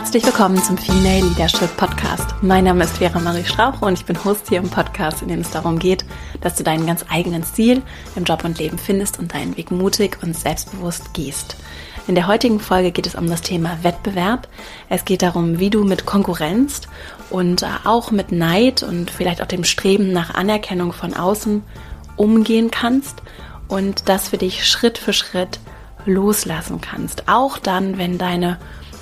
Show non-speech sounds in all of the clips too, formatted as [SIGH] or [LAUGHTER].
Herzlich willkommen zum Female Leadership Podcast. Mein Name ist Vera Marie Strauch und ich bin Host hier im Podcast, in dem es darum geht, dass du deinen ganz eigenen Stil im Job und Leben findest und deinen Weg mutig und selbstbewusst gehst. In der heutigen Folge geht es um das Thema Wettbewerb. Es geht darum, wie du mit Konkurrenz und auch mit Neid und vielleicht auch dem Streben nach Anerkennung von außen umgehen kannst und das für dich Schritt für Schritt loslassen kannst. Auch dann, wenn deine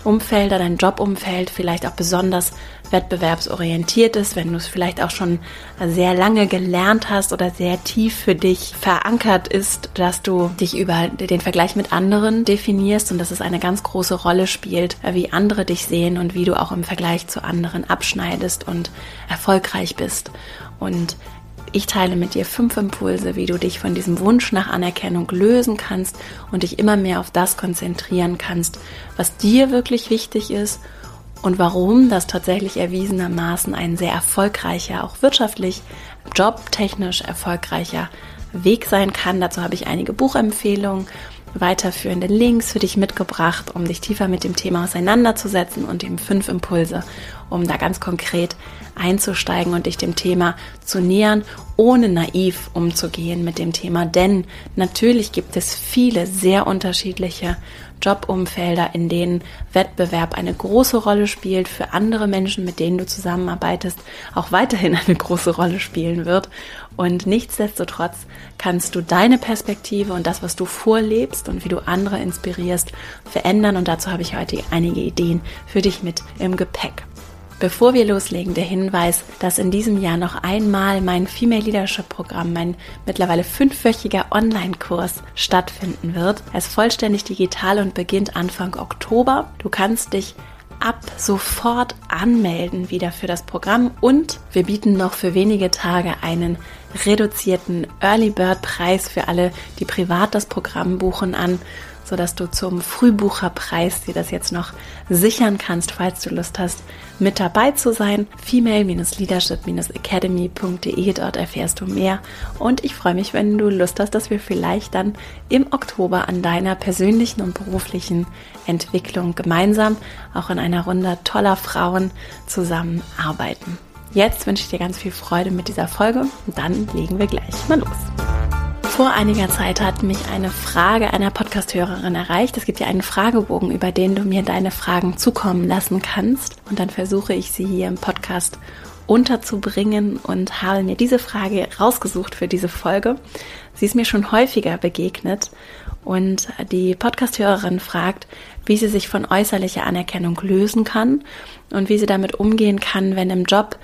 Umfelder, dein Jobumfeld vielleicht auch besonders wettbewerbsorientiert ist, wenn du es vielleicht auch schon sehr lange gelernt hast oder sehr tief für dich verankert ist, dass du dich über den Vergleich mit anderen definierst und dass es eine ganz große Rolle spielt, wie andere dich sehen und wie du auch im Vergleich zu anderen abschneidest und erfolgreich bist. Und ich teile mit dir fünf Impulse, wie du dich von diesem Wunsch nach Anerkennung lösen kannst und dich immer mehr auf das konzentrieren kannst, was dir wirklich wichtig ist und warum das tatsächlich erwiesenermaßen ein sehr erfolgreicher, auch wirtschaftlich, jobtechnisch erfolgreicher Weg sein kann. Dazu habe ich einige Buchempfehlungen, weiterführende Links für dich mitgebracht, um dich tiefer mit dem Thema auseinanderzusetzen und eben fünf Impulse, um da ganz konkret einzusteigen und dich dem Thema zu nähern, ohne naiv umzugehen mit dem Thema. Denn natürlich gibt es viele sehr unterschiedliche Jobumfelder, in denen Wettbewerb eine große Rolle spielt, für andere Menschen, mit denen du zusammenarbeitest, auch weiterhin [LAUGHS] eine große Rolle spielen wird. Und nichtsdestotrotz kannst du deine Perspektive und das, was du vorlebst und wie du andere inspirierst, verändern. Und dazu habe ich heute einige Ideen für dich mit im Gepäck. Bevor wir loslegen, der Hinweis, dass in diesem Jahr noch einmal mein Female Leadership Programm, mein mittlerweile fünfwöchiger Online-Kurs stattfinden wird. Er ist vollständig digital und beginnt Anfang Oktober. Du kannst dich ab sofort anmelden wieder für das Programm und wir bieten noch für wenige Tage einen reduzierten Early Bird Preis für alle, die privat das Programm buchen an sodass du zum Frühbucherpreis dir das jetzt noch sichern kannst, falls du Lust hast, mit dabei zu sein. Female-Leadership-Academy.de, dort erfährst du mehr. Und ich freue mich, wenn du Lust hast, dass wir vielleicht dann im Oktober an deiner persönlichen und beruflichen Entwicklung gemeinsam auch in einer Runde toller Frauen zusammenarbeiten. Jetzt wünsche ich dir ganz viel Freude mit dieser Folge und dann legen wir gleich mal los. Vor einiger Zeit hat mich eine Frage einer Podcasthörerin erreicht. Es gibt ja einen Fragebogen, über den du mir deine Fragen zukommen lassen kannst. Und dann versuche ich sie hier im Podcast unterzubringen und habe mir diese Frage rausgesucht für diese Folge. Sie ist mir schon häufiger begegnet und die Podcasthörerin fragt, wie sie sich von äußerlicher Anerkennung lösen kann und wie sie damit umgehen kann, wenn im Job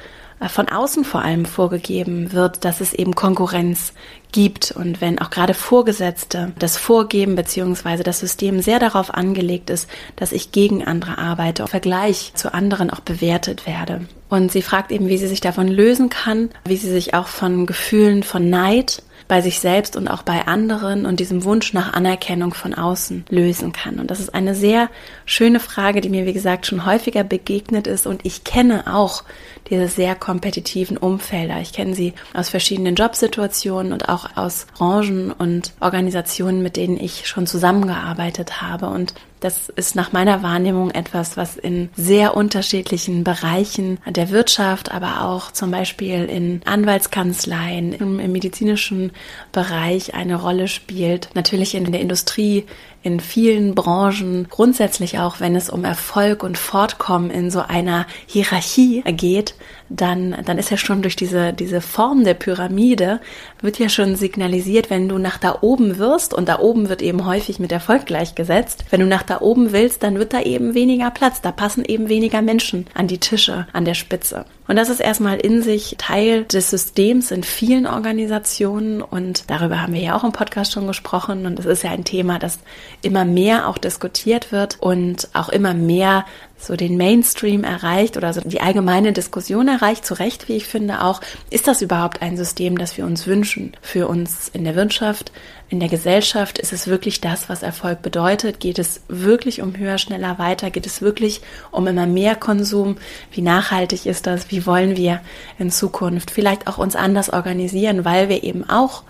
von außen vor allem vorgegeben wird, dass es eben Konkurrenz gibt und wenn auch gerade Vorgesetzte das Vorgeben beziehungsweise das System sehr darauf angelegt ist, dass ich gegen andere arbeite, im Vergleich zu anderen auch bewertet werde. Und sie fragt eben, wie sie sich davon lösen kann, wie sie sich auch von Gefühlen von Neid bei sich selbst und auch bei anderen und diesem Wunsch nach Anerkennung von außen lösen kann. Und das ist eine sehr schöne Frage, die mir, wie gesagt, schon häufiger begegnet ist. Und ich kenne auch diese sehr kompetitiven Umfelder. Ich kenne sie aus verschiedenen Jobsituationen und auch aus Branchen und Organisationen, mit denen ich schon zusammengearbeitet habe. Und das ist nach meiner Wahrnehmung etwas, was in sehr unterschiedlichen Bereichen der Wirtschaft, aber auch zum Beispiel in Anwaltskanzleien, im, im medizinischen Bereich eine Rolle spielt. Natürlich in der Industrie, in vielen Branchen, grundsätzlich auch, wenn es um Erfolg und Fortkommen in so einer Hierarchie geht, dann, dann ist ja schon durch diese, diese Form der Pyramide, wird ja schon signalisiert, wenn du nach da oben wirst, und da oben wird eben häufig mit Erfolg gleichgesetzt, wenn du nach da oben willst, dann wird da eben weniger Platz, da passen eben weniger Menschen an die Tische, an der Spitze. Und das ist erstmal in sich Teil des Systems in vielen Organisationen. Und darüber haben wir ja auch im Podcast schon gesprochen. Und es ist ja ein Thema, das immer mehr auch diskutiert wird und auch immer mehr so den Mainstream erreicht oder so die allgemeine Diskussion erreicht, zu Recht, wie ich finde auch, ist das überhaupt ein System, das wir uns wünschen für uns in der Wirtschaft, in der Gesellschaft? Ist es wirklich das, was Erfolg bedeutet? Geht es wirklich um höher, schneller, weiter? Geht es wirklich um immer mehr Konsum? Wie nachhaltig ist das? Wie wollen wir in Zukunft vielleicht auch uns anders organisieren, weil wir eben auch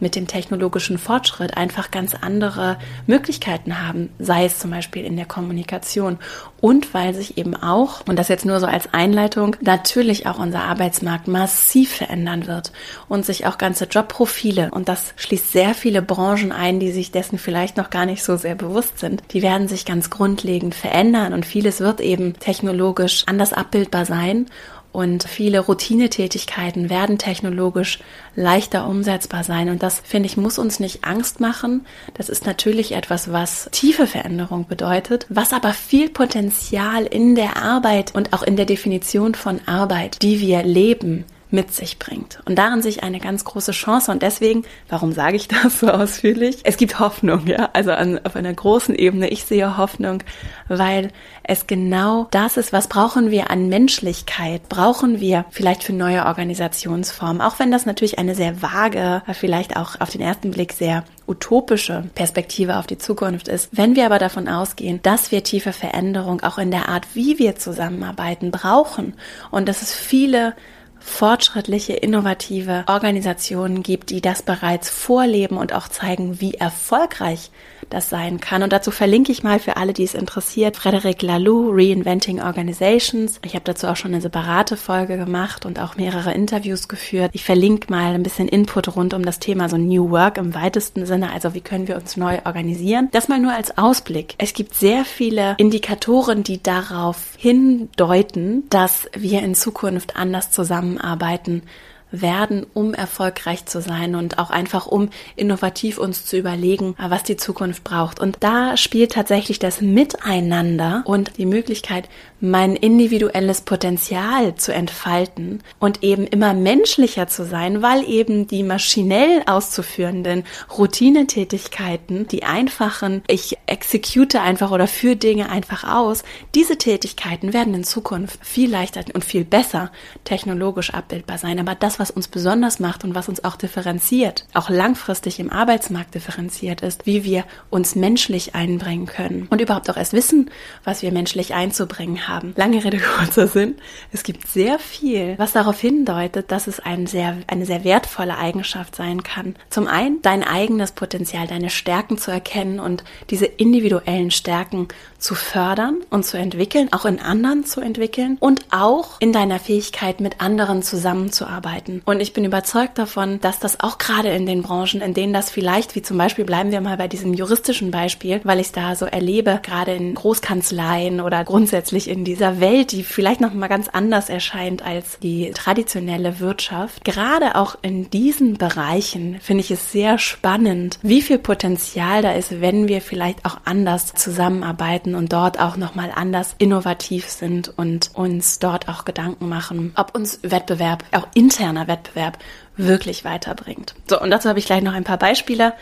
mit dem technologischen Fortschritt einfach ganz andere Möglichkeiten haben, sei es zum Beispiel in der Kommunikation und weil sich eben auch, und das jetzt nur so als Einleitung, natürlich auch unser Arbeitsmarkt massiv verändern wird und sich auch ganze Jobprofile, und das schließt sehr viele Branchen ein, die sich dessen vielleicht noch gar nicht so sehr bewusst sind, die werden sich ganz grundlegend verändern und vieles wird eben technologisch anders abbildbar sein. Und viele Routinetätigkeiten werden technologisch leichter umsetzbar sein. Und das, finde ich, muss uns nicht Angst machen. Das ist natürlich etwas, was tiefe Veränderung bedeutet, was aber viel Potenzial in der Arbeit und auch in der Definition von Arbeit, die wir leben, mit sich bringt. Und darin sich eine ganz große Chance. Und deswegen, warum sage ich das so ausführlich? Es gibt Hoffnung, ja. Also an, auf einer großen Ebene. Ich sehe Hoffnung, weil es genau das ist, was brauchen wir an Menschlichkeit? Brauchen wir vielleicht für neue Organisationsformen? Auch wenn das natürlich eine sehr vage, vielleicht auch auf den ersten Blick sehr utopische Perspektive auf die Zukunft ist. Wenn wir aber davon ausgehen, dass wir tiefe Veränderung auch in der Art, wie wir zusammenarbeiten, brauchen und dass es viele fortschrittliche, innovative Organisationen gibt, die das bereits vorleben und auch zeigen, wie erfolgreich das sein kann. Und dazu verlinke ich mal für alle, die es interessiert, Frederic Laloux, Reinventing Organizations. Ich habe dazu auch schon eine separate Folge gemacht und auch mehrere Interviews geführt. Ich verlinke mal ein bisschen Input rund um das Thema so New Work im weitesten Sinne, also wie können wir uns neu organisieren. Das mal nur als Ausblick. Es gibt sehr viele Indikatoren, die darauf hindeuten, dass wir in Zukunft anders zusammenarbeiten werden, um erfolgreich zu sein und auch einfach um innovativ uns zu überlegen, was die Zukunft braucht. Und da spielt tatsächlich das Miteinander und die Möglichkeit, mein individuelles Potenzial zu entfalten und eben immer menschlicher zu sein, weil eben die maschinell auszuführenden Routinetätigkeiten, die einfachen, ich execute einfach oder führe Dinge einfach aus, diese Tätigkeiten werden in Zukunft viel leichter und viel besser technologisch abbildbar sein. Aber das, was uns besonders macht und was uns auch differenziert, auch langfristig im Arbeitsmarkt differenziert ist, wie wir uns menschlich einbringen können und überhaupt auch erst wissen, was wir menschlich einzubringen haben. Lange Rede, [LAUGHS] kurzer Sinn. Es gibt sehr viel, was darauf hindeutet, dass es ein sehr, eine sehr wertvolle Eigenschaft sein kann. Zum einen dein eigenes Potenzial, deine Stärken zu erkennen und diese individuellen Stärken zu fördern und zu entwickeln, auch in anderen zu entwickeln und auch in deiner Fähigkeit, mit anderen zusammenzuarbeiten. Und ich bin überzeugt davon, dass das auch gerade in den Branchen, in denen das vielleicht, wie zum Beispiel bleiben wir mal bei diesem juristischen Beispiel, weil ich es da so erlebe, gerade in Großkanzleien oder grundsätzlich in dieser Welt, die vielleicht noch mal ganz anders erscheint als die traditionelle Wirtschaft. Gerade auch in diesen Bereichen finde ich es sehr spannend, wie viel Potenzial da ist, wenn wir vielleicht auch anders zusammenarbeiten arbeiten und dort auch nochmal anders innovativ sind und uns dort auch Gedanken machen, ob uns Wettbewerb, auch interner Wettbewerb, wirklich weiterbringt. So, und dazu habe ich gleich noch ein paar Beispiele.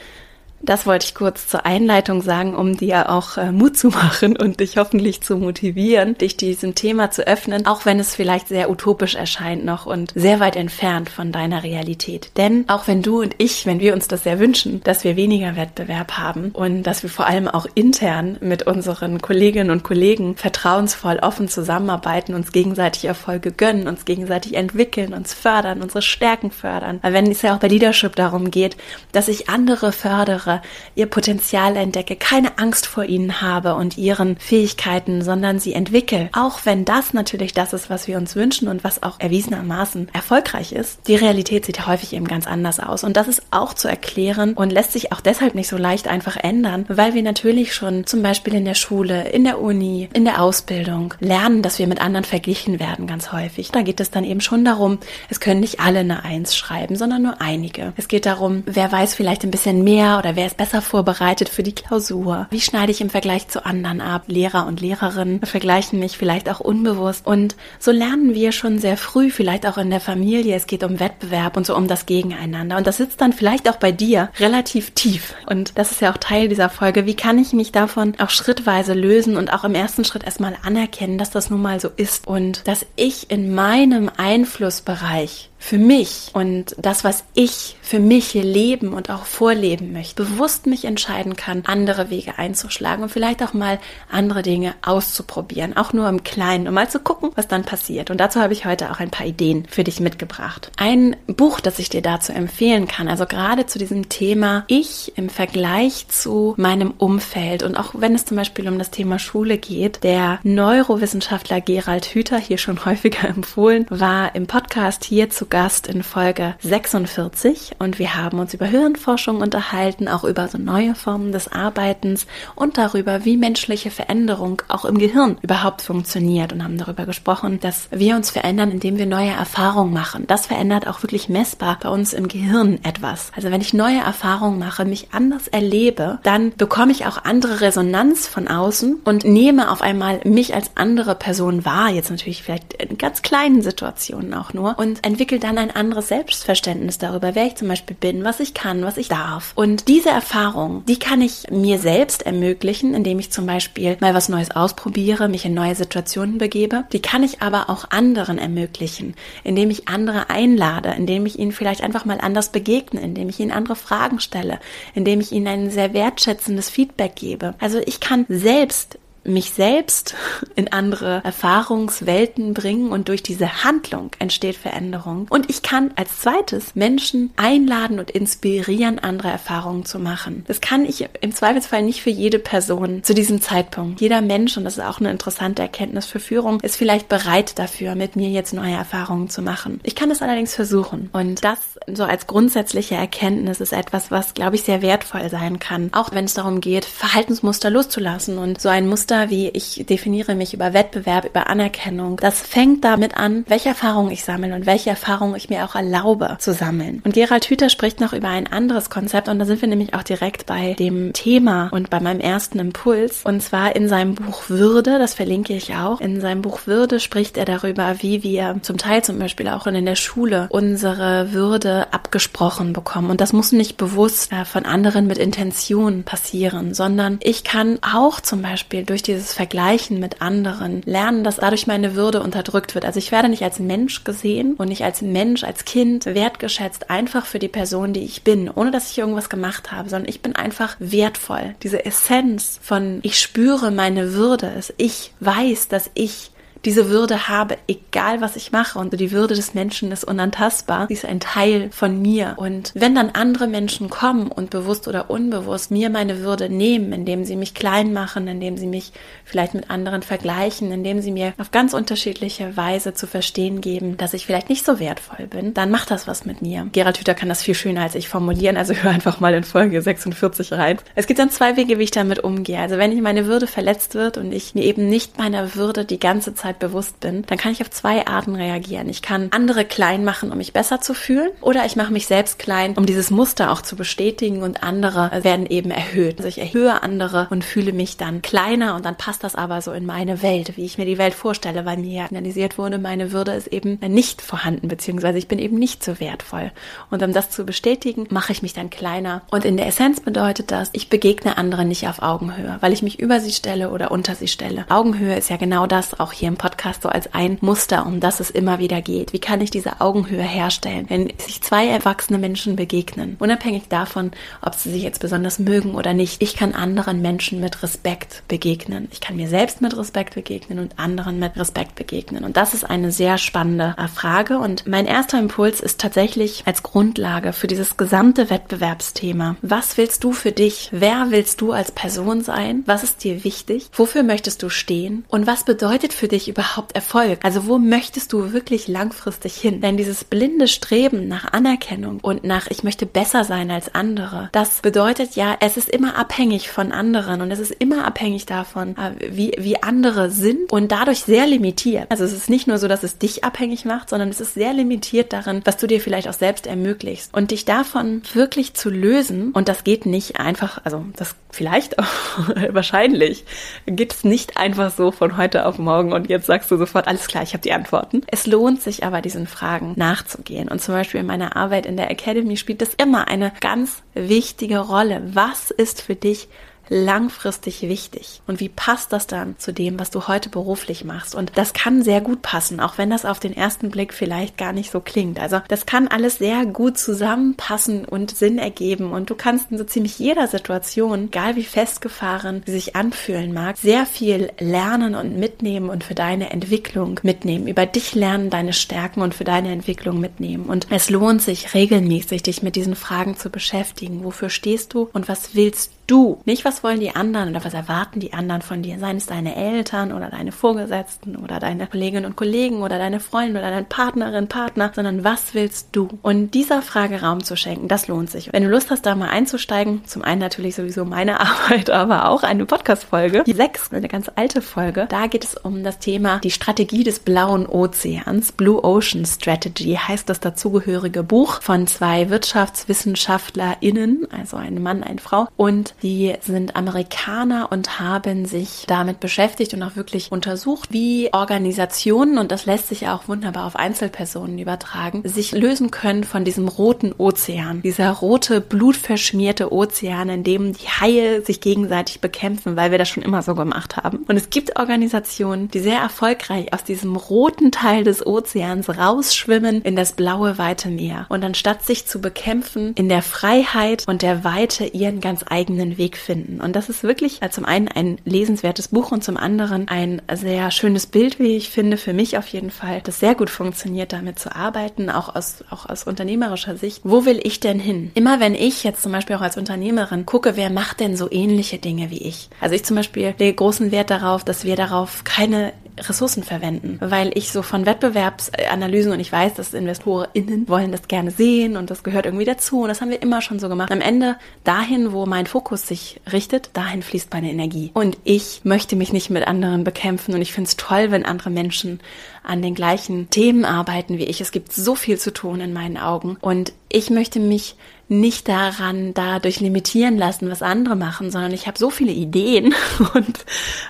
Das wollte ich kurz zur Einleitung sagen, um dir auch äh, Mut zu machen und dich hoffentlich zu motivieren, dich diesem Thema zu öffnen, auch wenn es vielleicht sehr utopisch erscheint noch und sehr weit entfernt von deiner Realität. Denn auch wenn du und ich, wenn wir uns das sehr wünschen, dass wir weniger Wettbewerb haben und dass wir vor allem auch intern mit unseren Kolleginnen und Kollegen vertrauensvoll offen zusammenarbeiten, uns gegenseitig Erfolge gönnen, uns gegenseitig entwickeln, uns fördern, unsere Stärken fördern. Wenn es ja auch bei Leadership darum geht, dass ich andere fördere, fördere, ihr Potenzial entdecke, keine Angst vor ihnen habe und ihren Fähigkeiten, sondern sie entwickle. Auch wenn das natürlich das ist, was wir uns wünschen und was auch erwiesenermaßen erfolgreich ist. Die Realität sieht häufig eben ganz anders aus. Und das ist auch zu erklären und lässt sich auch deshalb nicht so leicht einfach ändern, weil wir natürlich schon zum Beispiel in der Schule, in der Uni, in der Ausbildung lernen, dass wir mit anderen verglichen werden ganz häufig. Da geht es dann eben schon darum, es können nicht alle eine Eins schreiben, sondern nur einige. Es geht darum, wer weiß vielleicht ein bisschen mehr oder wer ist besser vorbereitet für die Klausur? Wie schneide ich im Vergleich zu anderen ab? Lehrer und Lehrerinnen vergleichen mich vielleicht auch unbewusst. Und so lernen wir schon sehr früh, vielleicht auch in der Familie, es geht um Wettbewerb und so um das Gegeneinander. Und das sitzt dann vielleicht auch bei dir relativ tief. Und das ist ja auch Teil dieser Folge. Wie kann ich mich davon auch schrittweise lösen und auch im ersten Schritt erstmal anerkennen, dass das nun mal so ist und dass ich in meinem Einflussbereich für mich und das, was ich für mich hier leben und auch vorleben möchte, bewusst mich entscheiden kann, andere Wege einzuschlagen und vielleicht auch mal andere Dinge auszuprobieren, auch nur im Kleinen, um mal zu gucken, was dann passiert. Und dazu habe ich heute auch ein paar Ideen für dich mitgebracht. Ein Buch, das ich dir dazu empfehlen kann, also gerade zu diesem Thema Ich im Vergleich zu meinem Umfeld und auch wenn es zum Beispiel um das Thema Schule geht, der Neurowissenschaftler Gerald Hüther, hier schon häufiger [LAUGHS] empfohlen, war im Podcast hier zu Gast in Folge 46 und wir haben uns über Hirnforschung unterhalten, auch über so neue Formen des Arbeitens und darüber, wie menschliche Veränderung auch im Gehirn überhaupt funktioniert und haben darüber gesprochen, dass wir uns verändern, indem wir neue Erfahrungen machen. Das verändert auch wirklich messbar bei uns im Gehirn etwas. Also wenn ich neue Erfahrungen mache, mich anders erlebe, dann bekomme ich auch andere Resonanz von außen und nehme auf einmal mich als andere Person wahr, jetzt natürlich vielleicht in ganz kleinen Situationen auch nur und entwickle dann ein anderes Selbstverständnis darüber, wer ich zum Beispiel bin, was ich kann, was ich darf. Und diese Erfahrung, die kann ich mir selbst ermöglichen, indem ich zum Beispiel mal was Neues ausprobiere, mich in neue Situationen begebe. Die kann ich aber auch anderen ermöglichen, indem ich andere einlade, indem ich ihnen vielleicht einfach mal anders begegne, indem ich ihnen andere Fragen stelle, indem ich ihnen ein sehr wertschätzendes Feedback gebe. Also ich kann selbst mich selbst in andere Erfahrungswelten bringen und durch diese Handlung entsteht Veränderung. Und ich kann als zweites Menschen einladen und inspirieren, andere Erfahrungen zu machen. Das kann ich im Zweifelsfall nicht für jede Person zu diesem Zeitpunkt. Jeder Mensch, und das ist auch eine interessante Erkenntnis für Führung, ist vielleicht bereit dafür, mit mir jetzt neue Erfahrungen zu machen. Ich kann es allerdings versuchen. Und das so als grundsätzliche Erkenntnis ist etwas, was, glaube ich, sehr wertvoll sein kann. Auch wenn es darum geht, Verhaltensmuster loszulassen und so ein Muster Muster, wie ich definiere mich über Wettbewerb, über Anerkennung, das fängt damit an, welche Erfahrungen ich sammle und welche Erfahrungen ich mir auch erlaube zu sammeln. Und Gerald Hüther spricht noch über ein anderes Konzept und da sind wir nämlich auch direkt bei dem Thema und bei meinem ersten Impuls und zwar in seinem Buch Würde, das verlinke ich auch. In seinem Buch Würde spricht er darüber, wie wir zum Teil zum Beispiel auch in der Schule unsere Würde abgesprochen bekommen und das muss nicht bewusst äh, von anderen mit Intention passieren, sondern ich kann auch zum Beispiel durch dieses Vergleichen mit anderen lernen, dass dadurch meine Würde unterdrückt wird. Also ich werde nicht als Mensch gesehen und nicht als Mensch, als Kind wertgeschätzt, einfach für die Person, die ich bin, ohne dass ich irgendwas gemacht habe, sondern ich bin einfach wertvoll. Diese Essenz von ich spüre meine Würde ist, ich weiß, dass ich diese Würde habe, egal was ich mache. Und die Würde des Menschen ist unantastbar. Sie ist ein Teil von mir. Und wenn dann andere Menschen kommen und bewusst oder unbewusst mir meine Würde nehmen, indem sie mich klein machen, indem sie mich vielleicht mit anderen vergleichen, indem sie mir auf ganz unterschiedliche Weise zu verstehen geben, dass ich vielleicht nicht so wertvoll bin, dann macht das was mit mir. Gerald Hüther kann das viel schöner als ich formulieren, also hör einfach mal in Folge 46 rein. Es gibt dann zwei Wege, wie ich damit umgehe. Also wenn ich meine Würde verletzt wird und ich mir eben nicht meiner Würde die ganze Zeit Zeit bewusst bin, dann kann ich auf zwei Arten reagieren. Ich kann andere klein machen, um mich besser zu fühlen, oder ich mache mich selbst klein, um dieses Muster auch zu bestätigen und andere werden eben erhöht. Also ich erhöhe andere und fühle mich dann kleiner und dann passt das aber so in meine Welt, wie ich mir die Welt vorstelle, weil mir ja analysiert wurde, meine Würde ist eben nicht vorhanden, beziehungsweise ich bin eben nicht so wertvoll. Und um das zu bestätigen, mache ich mich dann kleiner. Und in der Essenz bedeutet das, ich begegne anderen nicht auf Augenhöhe, weil ich mich über sie stelle oder unter sie stelle. Augenhöhe ist ja genau das auch hier im Podcast Podcast so als ein Muster, um das es immer wieder geht. Wie kann ich diese Augenhöhe herstellen, wenn sich zwei erwachsene Menschen begegnen, unabhängig davon, ob sie sich jetzt besonders mögen oder nicht. Ich kann anderen Menschen mit Respekt begegnen. Ich kann mir selbst mit Respekt begegnen und anderen mit Respekt begegnen. Und das ist eine sehr spannende äh, Frage. Und mein erster Impuls ist tatsächlich als Grundlage für dieses gesamte Wettbewerbsthema. Was willst du für dich? Wer willst du als Person sein? Was ist dir wichtig? Wofür möchtest du stehen? Und was bedeutet für dich überhaupt Erfolg? Also wo möchtest du wirklich langfristig hin? Denn dieses blinde Streben nach Anerkennung und nach ich möchte besser sein als andere, das bedeutet ja, es ist immer abhängig von anderen und es ist immer abhängig davon, äh, wie, wie andere sind und dadurch sehr limitiert. Also es ist nicht nur so, dass es dich abhängig macht, sondern es ist sehr limitiert darin, was du dir vielleicht auch selbst ermöglichst. Und dich davon wirklich zu lösen, und das geht nicht einfach, also das vielleicht [LAUGHS] wahrscheinlich, geht es nicht einfach so von heute auf morgen und jetzt sagst du sofort, alles klar, ich habe die Antworten. Es lohnt sich aber, diesen Fragen nachzugehen. Und zum Beispiel in meiner Arbeit in der Academy spielt das immer eine ganz wichtige Rolle. Was ist für dich langfristig wichtig? Und wie passt das dann zu dem, was du heute beruflich machst? Und das kann sehr gut passen, auch wenn das auf den ersten Blick vielleicht gar nicht so klingt. Also das kann alles sehr gut zusammenpassen und Sinn ergeben. Und du kannst in so ziemlich jeder Situation, egal wie festgefahren sie sich anfühlen mag, sehr viel lernen und mitnehmen und für deine Entwicklung mitnehmen. Über dich lernen, deine Stärken und für deine Entwicklung mitnehmen. Und es lohnt sich regelmäßig, dich mit diesen Fragen zu beschäftigen. Wofür stehst du und was willst du? Nicht, was wollen die anderen oder was erwarten die anderen von dir? Seien es deine Eltern oder deine Vorgesetzten oder deine Kolleginnen und Kollegen oder deine Freunde oder deine Partnerin, Partner, sondern was willst du? Und dieser Frage Raum zu schenken, das lohnt sich. Wenn du Lust hast, da mal einzusteigen, zum einen natürlich sowieso meine [LAUGHS] Arbeit, aber auch eine Podcast-Folge, die sechs, eine ganz alte Folge, da geht es um das Thema die Strategie des blauen Ozeans, Blue Ocean Strategy heißt das dazugehörige Buch von zwei WirtschaftswissenschaftlerInnen, also ein Mann, eine Frau und die sind Amerikaner und haben sich damit beschäftigt und auch wirklich untersucht, wie Organisationen, und das lässt sich auch wunderbar auf Einzelpersonen übertragen, sich lösen können von diesem roten Ozean. Dieser rote, blutverschmierte Ozean, in dem die Haie sich gegenseitig bekämpfen, weil wir das schon immer so gemacht haben. Und es gibt Organisationen, die sehr erfolgreich aus diesem roten Teil des Ozeans rausschwimmen in das blaue, weite Meer. Und anstatt sich zu bekämpfen, in der Freiheit und der Weite ihren ganz eigenen eigenen Weg finden. Und das ist wirklich äh, zum einen ein lesenswertes Buch und zum anderen ein sehr schönes Bild, wie ich finde, für mich auf jeden Fall, das sehr gut funktioniert, damit zu arbeiten, auch aus, auch aus unternehmerischer Sicht. Wo will ich denn hin? Immer wenn ich jetzt zum Beispiel auch als Unternehmerin gucke, wer macht denn so ähnliche Dinge wie ich? Also ich zum Beispiel lege großen Wert darauf, dass wir darauf keine Ressourcen verwenden, weil ich so von Wettbewerbsanalysen und ich weiß, dass InvestorInnen wollen das gerne sehen und das gehört irgendwie dazu und das haben wir immer schon so gemacht. Am Ende dahin, wo mein Fokus sich richtet, dahin fließt meine Energie. Und ich möchte mich nicht mit anderen bekämpfen und ich finde es toll, wenn andere Menschen an den gleichen Themen arbeiten wie ich. Es gibt so viel zu tun in meinen Augen und ich möchte mich nicht daran dadurch limitieren lassen, was andere machen, sondern ich habe so viele Ideen [LAUGHS] und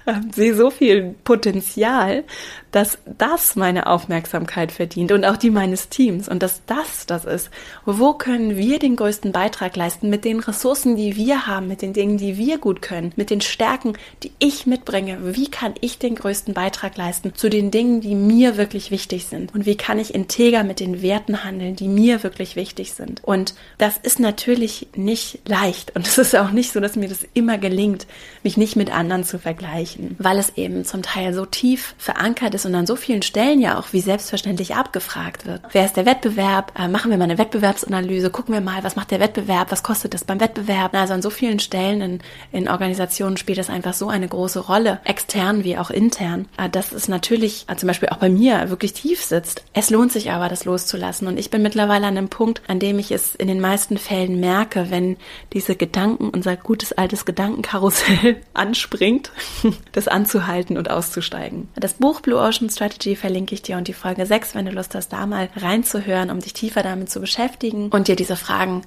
äh, sehe so viel Potenzial, dass das meine Aufmerksamkeit verdient und auch die meines Teams und dass das das ist. Wo können wir den größten Beitrag leisten mit den Ressourcen, die wir haben, mit den Dingen, die wir gut können, mit den Stärken, die ich mitbringe? Wie kann ich den größten Beitrag leisten zu den Dingen, die mir wirklich wichtig sind? Und wie kann ich integer mit den Werten handeln, die mir wirklich wichtig sind? Und das ist natürlich nicht leicht und es ist auch nicht so, dass mir das immer gelingt, mich nicht mit anderen zu vergleichen, weil es eben zum Teil so tief verankert ist und an so vielen Stellen ja auch wie selbstverständlich abgefragt wird. Wer ist der Wettbewerb? Äh, machen wir mal eine Wettbewerbsanalyse, gucken wir mal, was macht der Wettbewerb, was kostet das beim Wettbewerb? Also an so vielen Stellen in, in Organisationen spielt das einfach so eine große Rolle, extern wie auch intern, äh, dass es natürlich äh, zum Beispiel auch bei mir wirklich tief sitzt. Es lohnt sich aber, das loszulassen und ich bin mittlerweile an einem Punkt, an dem ich es in den meisten Fällen merke, wenn diese Gedanken, unser gutes altes Gedankenkarussell [LAUGHS] anspringt, [LAUGHS] das anzuhalten und auszusteigen. Das Buch Blue Ocean Strategy verlinke ich dir und die Folge 6, wenn du Lust hast, da mal reinzuhören, um dich tiefer damit zu beschäftigen und dir diese Fragen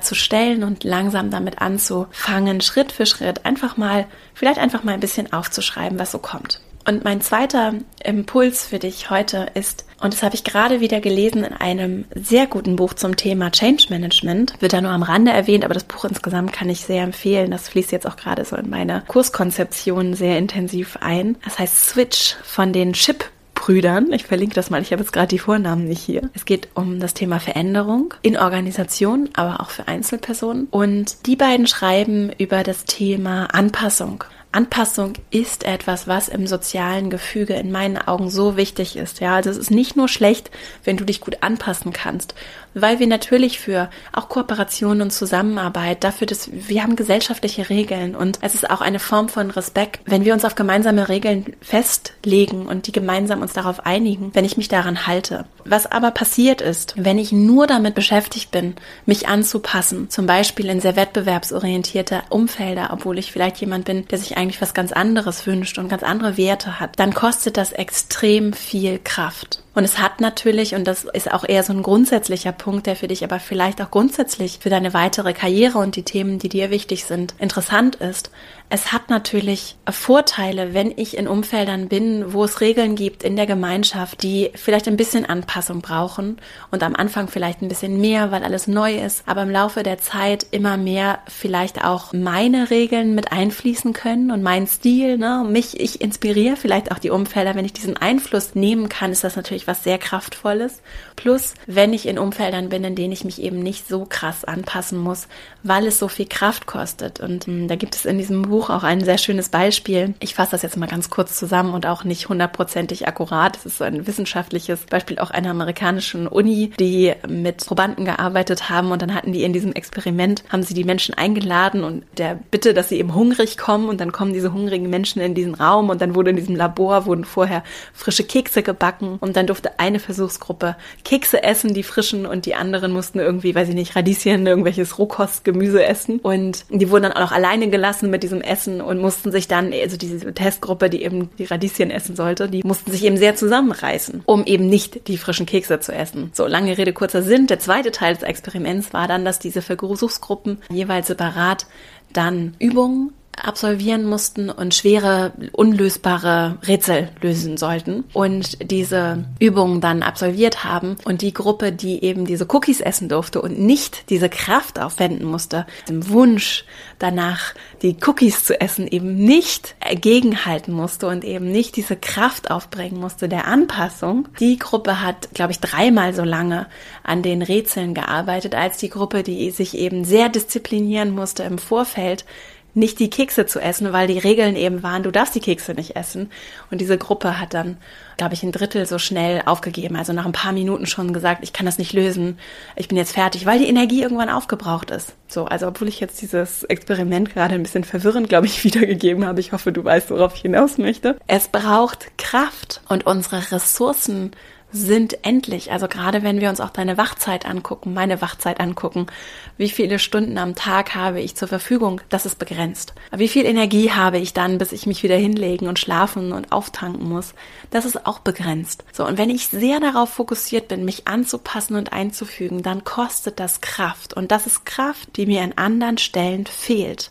zu stellen und langsam damit anzufangen, Schritt für Schritt einfach mal, vielleicht einfach mal ein bisschen aufzuschreiben, was so kommt. Und mein zweiter Impuls für dich heute ist, und das habe ich gerade wieder gelesen in einem sehr guten Buch zum Thema Change Management, wird da nur am Rande erwähnt, aber das Buch insgesamt kann ich sehr empfehlen. Das fließt jetzt auch gerade so in meine Kurskonzeption sehr intensiv ein. Das heißt Switch von den Chip Brüdern. Ich verlinke das mal, ich habe jetzt gerade die Vornamen nicht hier. Es geht um das Thema Veränderung in Organisationen, aber auch für Einzelpersonen. Und die beiden schreiben über das Thema Anpassung. Anpassung ist etwas, was im sozialen Gefüge in meinen Augen so wichtig ist. Ja, also es ist nicht nur schlecht, wenn du dich gut anpassen kannst, weil wir natürlich für auch Kooperation und Zusammenarbeit dafür, dass wir haben gesellschaftliche Regeln und es ist auch eine Form von Respekt, wenn wir uns auf gemeinsame Regeln festlegen und die gemeinsam uns darauf einigen, wenn ich mich daran halte. Was aber passiert ist, wenn ich nur damit beschäftigt bin, mich anzupassen, zum Beispiel in sehr wettbewerbsorientierte Umfelder, obwohl ich vielleicht jemand bin, der sich eigentlich was ganz anderes wünscht und ganz andere Werte hat, dann kostet das extrem viel Kraft. Und es hat natürlich, und das ist auch eher so ein grundsätzlicher Punkt, der für dich aber vielleicht auch grundsätzlich für deine weitere Karriere und die Themen, die dir wichtig sind, interessant ist. Es hat natürlich Vorteile, wenn ich in Umfeldern bin, wo es Regeln gibt in der Gemeinschaft, die vielleicht ein bisschen Anpassung brauchen und am Anfang vielleicht ein bisschen mehr, weil alles neu ist, aber im Laufe der Zeit immer mehr vielleicht auch meine Regeln mit einfließen können und mein Stil, ne, mich, ich inspiriere vielleicht auch die Umfelder, wenn ich diesen Einfluss nehmen kann, ist das natürlich was sehr kraftvolles. Plus, wenn ich in Umfeldern bin, in denen ich mich eben nicht so krass anpassen muss, weil es so viel Kraft kostet. Und mh, hm, da gibt es in diesem Buch Buch auch ein sehr schönes Beispiel. Ich fasse das jetzt mal ganz kurz zusammen und auch nicht hundertprozentig akkurat. Es ist so ein wissenschaftliches Beispiel auch einer amerikanischen Uni, die mit Probanden gearbeitet haben und dann hatten die in diesem Experiment, haben sie die Menschen eingeladen und der Bitte, dass sie eben hungrig kommen und dann kommen diese hungrigen Menschen in diesen Raum und dann wurde in diesem Labor wurden vorher frische Kekse gebacken und dann durfte eine Versuchsgruppe Kekse essen, die frischen und die anderen mussten irgendwie, weiß ich nicht, Radieschen, irgendwelches Rohkostgemüse essen und die wurden dann auch alleine gelassen mit diesem essen und mussten sich dann, also diese Testgruppe, die eben die Radieschen essen sollte, die mussten sich eben sehr zusammenreißen, um eben nicht die frischen Kekse zu essen. So, lange Rede, kurzer Sinn. Der zweite Teil des Experiments war dann, dass diese Versuchsgruppen jeweils separat dann Übungen absolvieren mussten und schwere, unlösbare Rätsel lösen sollten und diese Übungen dann absolviert haben und die Gruppe, die eben diese Cookies essen durfte und nicht diese Kraft aufwenden musste, dem Wunsch danach, die Cookies zu essen, eben nicht gegenhalten musste und eben nicht diese Kraft aufbringen musste der Anpassung. Die Gruppe hat, glaube ich, dreimal so lange an den Rätseln gearbeitet als die Gruppe, die sich eben sehr disziplinieren musste im Vorfeld, nicht die Kekse zu essen, weil die Regeln eben waren, du darfst die Kekse nicht essen. Und diese Gruppe hat dann, glaube ich, ein Drittel so schnell aufgegeben. Also nach ein paar Minuten schon gesagt, ich kann das nicht lösen, ich bin jetzt fertig, weil die Energie irgendwann aufgebraucht ist. So, also obwohl ich jetzt dieses Experiment gerade ein bisschen verwirrend, glaube ich, [LAUGHS] wiedergegeben habe, ich hoffe, du weißt, worauf ich hinaus möchte. Es braucht Kraft und unsere Ressourcen sind endlich. Also gerade wenn wir uns auch deine Wachzeit angucken, meine Wachzeit angucken, wie viele Stunden am Tag habe ich zur Verfügung, das ist begrenzt. Wie viel Energie habe ich dann, bis ich mich wieder hinlegen und schlafen und auftanken muss, das ist auch begrenzt. So, und wenn ich sehr darauf fokussiert bin, mich anzupassen und einzufügen, dann kostet das Kraft. Und das ist Kraft, die mir an anderen Stellen fehlt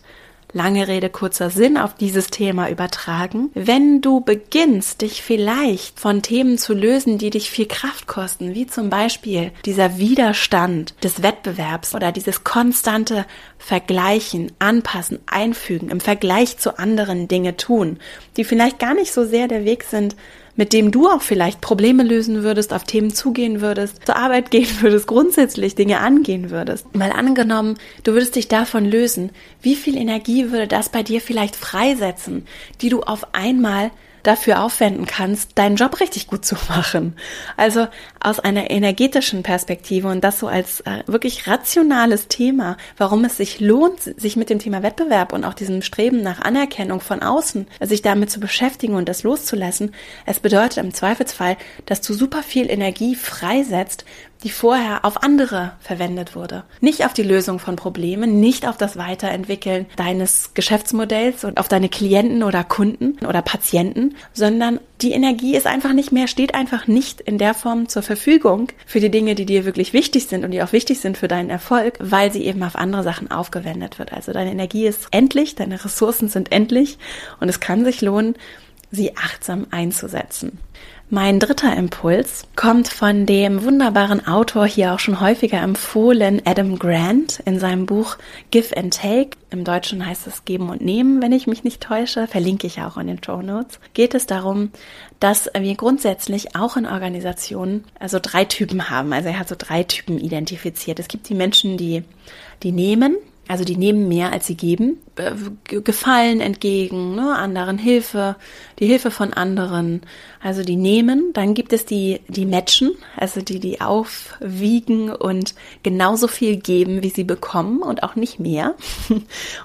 lange Rede, kurzer Sinn auf dieses Thema übertragen. Wenn du beginnst, dich vielleicht von Themen zu lösen, die dich viel Kraft kosten, wie zum Beispiel dieser Widerstand des Wettbewerbs oder dieses konstante Vergleichen, Anpassen, Einfügen, im Vergleich zu anderen Dinge tun, die vielleicht gar nicht so sehr der Weg sind, mit dem du auch vielleicht Probleme lösen würdest, auf Themen zugehen würdest, zur Arbeit gehen [LAUGHS] würdest, grundsätzlich Dinge angehen würdest. Mal angenommen, du würdest dich davon lösen, wie viel Energie würde das bei dir vielleicht freisetzen, die du auf einmal dafür aufwenden kannst, deinen Job richtig gut zu machen. Also aus einer energetischen Perspektive und das so als äh, wirklich rationales Thema, warum es sich lohnt, sich mit dem Thema Wettbewerb und auch diesem Streben nach Anerkennung von außen, sich damit zu beschäftigen und das loszulassen. Es bedeutet im Zweifelsfall, dass du super viel Energie freisetzt, die vorher auf andere verwendet wurde. Nicht auf die Lösung von Problemen, nicht auf das Weiterentwickeln deines Geschäftsmodells und auf deine Klienten oder Kunden oder Patienten, sondern die Energie ist einfach nicht mehr, steht einfach nicht in der Form zur Verfügung für die Dinge, die dir wirklich wichtig sind und die auch wichtig sind für deinen Erfolg, weil sie eben auf andere Sachen aufgewendet wird. Also deine Energie ist endlich, deine Ressourcen sind endlich und es kann sich lohnen, sie achtsam einzusetzen. Mein dritter Impuls kommt von dem wunderbaren Autor hier auch schon häufiger empfohlen, Adam Grant, in seinem Buch Give and Take. Im Deutschen heißt es Geben und Nehmen, wenn ich mich nicht täusche. Verlinke ich auch in den Show Notes. Geht es darum, dass wir grundsätzlich auch in Organisationen also drei Typen haben. Also er hat so drei Typen identifiziert. Es gibt die Menschen, die, die nehmen, also die nehmen mehr, als sie geben, Gefallen entgegen, ne, anderen Hilfe, die Hilfe von anderen. Also die nehmen. Dann gibt es die, die matchen, also die, die aufwiegen und genauso viel geben, wie sie bekommen und auch nicht mehr. [LAUGHS]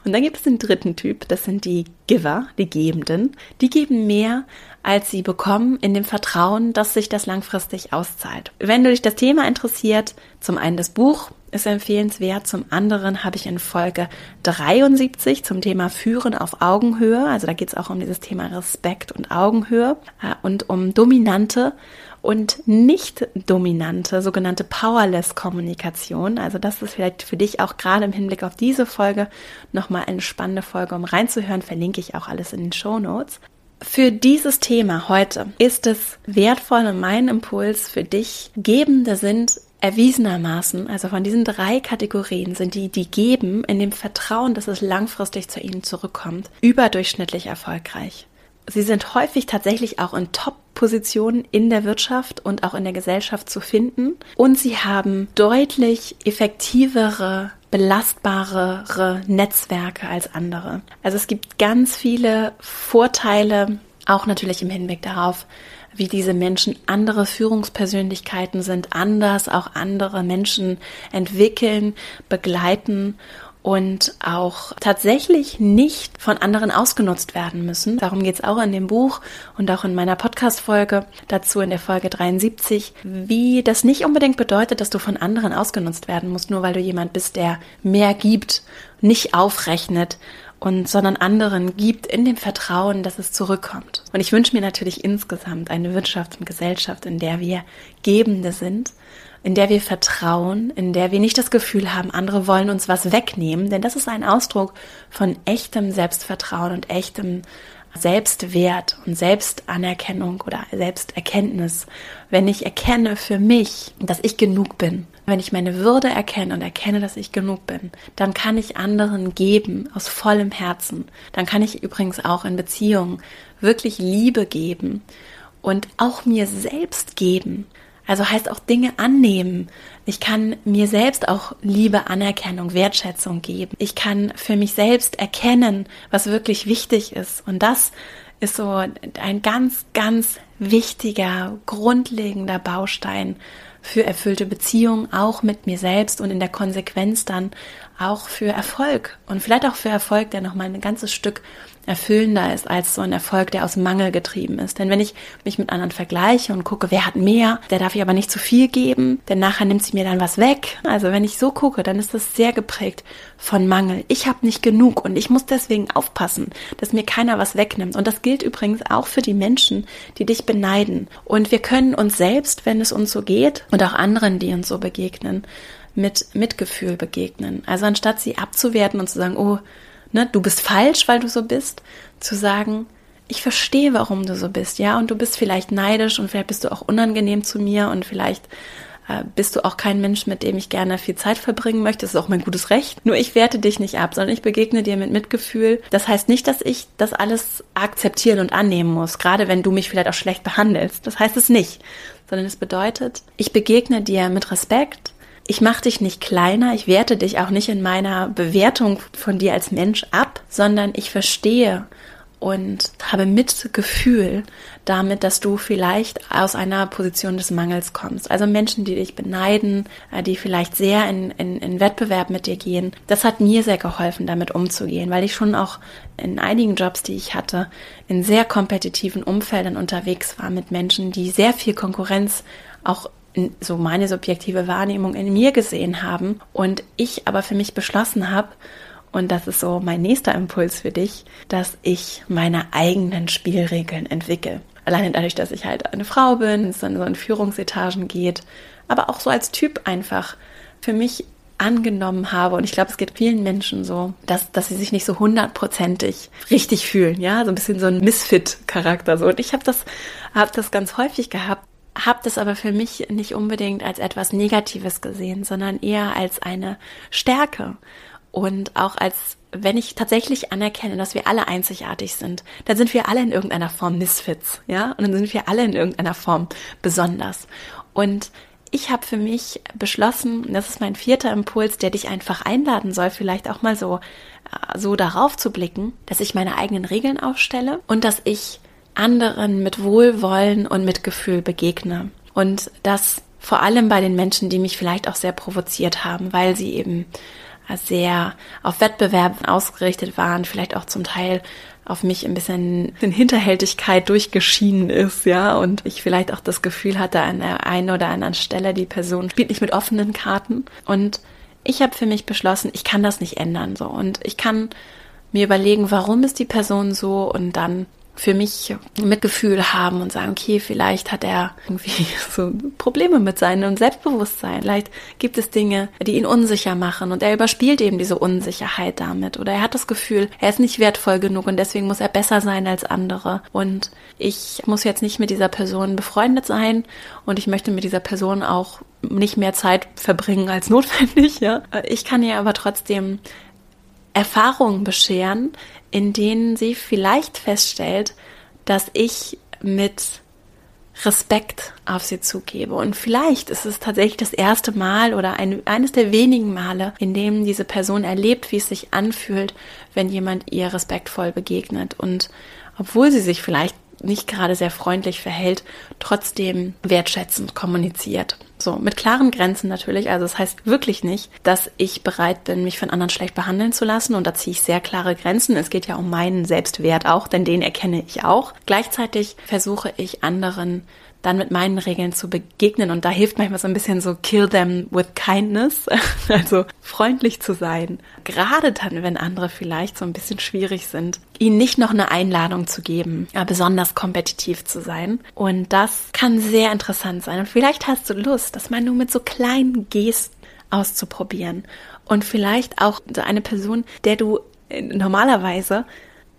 Und dann gibt es den dritten Typ, das sind die Giver, die Gebenden. Die geben mehr, als sie bekommen, in dem Vertrauen, dass sich das langfristig auszahlt. Wenn du dich das Thema interessiert, zum einen das Buch ist empfehlenswert. Zum anderen habe ich in Folge 73 zum Thema Führen auf Augenhöhe, also da geht es auch um dieses Thema Respekt und Augenhöhe äh, und um dominante und nicht dominante, sogenannte Powerless-Kommunikation. Also das ist vielleicht für dich auch gerade im Hinblick auf diese Folge nochmal eine spannende Folge, um reinzuhören. Verlinke ich auch alles in den Show Notes. Für dieses Thema heute ist es wertvoll und mein Impuls für dich, Gebende sind erwiesenermaßen, also von diesen drei Kategorien sind die, die geben, in dem Vertrauen, dass es langfristig zu ihnen zurückkommt, überdurchschnittlich erfolgreich. Sie sind häufig tatsächlich auch in Top-Positionen in der Wirtschaft und auch in der Gesellschaft zu finden. Und sie haben deutlich effektivere, belastbarere Netzwerke als andere. Also es gibt ganz viele Vorteile, auch natürlich im Hinblick darauf, wie diese Menschen andere Führungspersönlichkeiten sind, anders auch andere Menschen entwickeln, begleiten und auch tatsächlich nicht von anderen ausgenutzt werden müssen. Darum geht es auch in dem Buch und auch in meiner Podcast-Folge dazu in der Folge 73, wie das nicht unbedingt bedeutet, dass du von anderen ausgenutzt werden musst, nur weil du jemand bist, der mehr gibt, nicht aufrechnet und sondern anderen gibt in dem Vertrauen, dass es zurückkommt. Und ich wünsche mir natürlich insgesamt eine Wirtschaft und Gesellschaft, in der wir Gebende sind in der wir vertrauen, in der wir nicht das Gefühl haben, andere wollen uns was wegnehmen, denn das ist ein Ausdruck von echtem Selbstvertrauen und echtem Selbstwert und Selbstanerkennung oder Selbsterkenntnis. Wenn ich erkenne für mich, dass ich genug bin, wenn ich meine Würde erkenne und erkenne, dass ich genug bin, dann kann ich anderen geben aus vollem Herzen. Dann kann ich übrigens auch in Beziehungen wirklich Liebe geben und auch mir selbst geben. Also heißt auch Dinge annehmen. Ich kann mir selbst auch Liebe, Anerkennung, Wertschätzung geben. Ich kann für mich selbst erkennen, was wirklich wichtig ist. Und das ist so ein ganz, ganz wichtiger, grundlegender Baustein für erfüllte Beziehungen, auch mit mir selbst und in der Konsequenz dann auch für Erfolg. Und vielleicht auch für Erfolg, der nochmal ein ganzes Stück erfüllender ist als so ein Erfolg, der aus Mangel getrieben ist. Denn wenn ich mich mit anderen vergleiche und gucke, wer hat mehr, der darf ich aber nicht zu viel geben, denn nachher nimmt sie mir dann was weg. Also wenn ich so gucke, dann ist das sehr geprägt von Mangel. Ich habe nicht genug und ich muss deswegen aufpassen, dass mir keiner was wegnimmt. Und das gilt übrigens auch für die Menschen, die dich beneiden. Und wir können uns selbst, wenn es uns so geht, und auch anderen, die uns so begegnen, mit Mitgefühl begegnen. Also anstatt sie abzuwerten und zu sagen, oh, ne, du bist falsch, weil du so bist, zu sagen, ich verstehe, warum du so bist, ja, und du bist vielleicht neidisch und vielleicht bist du auch unangenehm zu mir und vielleicht äh, bist du auch kein Mensch, mit dem ich gerne viel Zeit verbringen möchte. Das ist auch mein gutes Recht. Nur ich werte dich nicht ab, sondern ich begegne dir mit Mitgefühl. Das heißt nicht, dass ich das alles akzeptieren und annehmen muss, gerade wenn du mich vielleicht auch schlecht behandelst. Das heißt es nicht, sondern es bedeutet, ich begegne dir mit Respekt, ich mache dich nicht kleiner, ich werte dich auch nicht in meiner Bewertung von dir als Mensch ab, sondern ich verstehe und habe Mitgefühl damit, dass du vielleicht aus einer Position des Mangels kommst. Also Menschen, die dich beneiden, äh, die vielleicht sehr in, in, in Wettbewerb mit dir gehen. Das hat mir sehr geholfen, damit umzugehen, weil ich schon auch in einigen Jobs, die ich hatte, in sehr kompetitiven Umfeldern unterwegs war mit Menschen, die sehr viel Konkurrenz auch so meine subjektive Wahrnehmung in mir gesehen haben und ich aber für mich beschlossen habe, und das ist so mein nächster Impuls für dich, dass ich meine eigenen Spielregeln entwickle. Alleine dadurch, dass ich halt eine Frau bin, es dann so in Führungsetagen geht, aber auch so als Typ einfach für mich angenommen habe. Und ich glaube, es geht vielen Menschen so, dass, dass sie sich nicht so hundertprozentig richtig fühlen, ja, so ein bisschen so ein Misfit-Charakter so. Und ich habe das, habe das ganz häufig gehabt, habe das aber für mich nicht unbedingt als etwas Negatives gesehen, sondern eher als eine Stärke und auch als wenn ich tatsächlich anerkenne, dass wir alle einzigartig sind, dann sind wir alle in irgendeiner Form Misfits, ja, und dann sind wir alle in irgendeiner Form besonders. Und ich habe für mich beschlossen, das ist mein vierter Impuls, der dich einfach einladen soll, vielleicht auch mal so äh, so darauf zu blicken, dass ich meine eigenen Regeln aufstelle und dass ich anderen mit Wohlwollen und Mitgefühl begegne. Und das vor allem bei den Menschen, die mich vielleicht auch sehr provoziert haben, weil sie eben sehr auf Wettbewerb ausgerichtet waren, vielleicht auch zum Teil auf mich ein bisschen in Hinterhältigkeit durchgeschienen ist, ja, und ich vielleicht auch das Gefühl hatte an der einen oder anderen Stelle, die Person spielt nicht mit offenen Karten. Und ich habe für mich beschlossen, ich kann das nicht ändern so. Und ich kann mir überlegen, warum ist die Person so? Und dann für mich Mitgefühl haben und sagen, okay, vielleicht hat er irgendwie [LAUGHS] so Probleme mit seinem Selbstbewusstsein. Vielleicht gibt es Dinge, die ihn unsicher machen und er überspielt eben diese Unsicherheit damit. Oder er hat das Gefühl, er ist nicht wertvoll genug und deswegen muss er besser sein als andere. Und ich muss jetzt nicht mit dieser Person befreundet sein und ich möchte mit dieser Person auch nicht mehr Zeit verbringen als [LAUGHS] notwendig, ja. Ich kann ihr aber trotzdem Erfahrungen bescheren, in denen sie vielleicht feststellt, dass ich mit Respekt auf sie zugebe. Und vielleicht ist es tatsächlich das erste Mal oder ein, eines der wenigen Male, in dem diese Person erlebt, wie es sich anfühlt, wenn jemand ihr respektvoll begegnet. Und obwohl sie sich vielleicht nicht gerade sehr freundlich verhält, trotzdem wertschätzend kommuniziert. So, mit klaren Grenzen natürlich. Also es das heißt wirklich nicht, dass ich bereit bin, mich von anderen schlecht behandeln zu lassen. Und da ziehe ich sehr klare Grenzen. Es geht ja um meinen Selbstwert auch, denn den erkenne ich auch. Gleichzeitig versuche ich anderen dann mit meinen Regeln zu begegnen. Und da hilft manchmal so ein bisschen so kill them with kindness, [LAUGHS] also freundlich zu sein. Gerade dann, wenn andere vielleicht so ein bisschen schwierig sind, ihnen nicht noch eine Einladung zu geben, besonders kompetitiv zu sein. Und das kann sehr interessant sein. Und vielleicht hast du Lust, das mal nur mit so kleinen Gesten auszuprobieren. Und vielleicht auch eine Person, der du normalerweise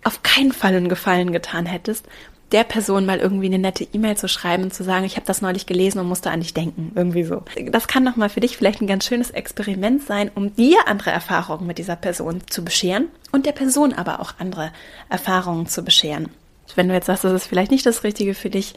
auf keinen Fall einen Gefallen getan hättest, der Person mal irgendwie eine nette E-Mail zu schreiben und zu sagen, ich habe das neulich gelesen und musste an dich denken, irgendwie so. Das kann doch mal für dich vielleicht ein ganz schönes Experiment sein, um dir andere Erfahrungen mit dieser Person zu bescheren und der Person aber auch andere Erfahrungen zu bescheren. Wenn du jetzt sagst, das ist vielleicht nicht das Richtige für dich,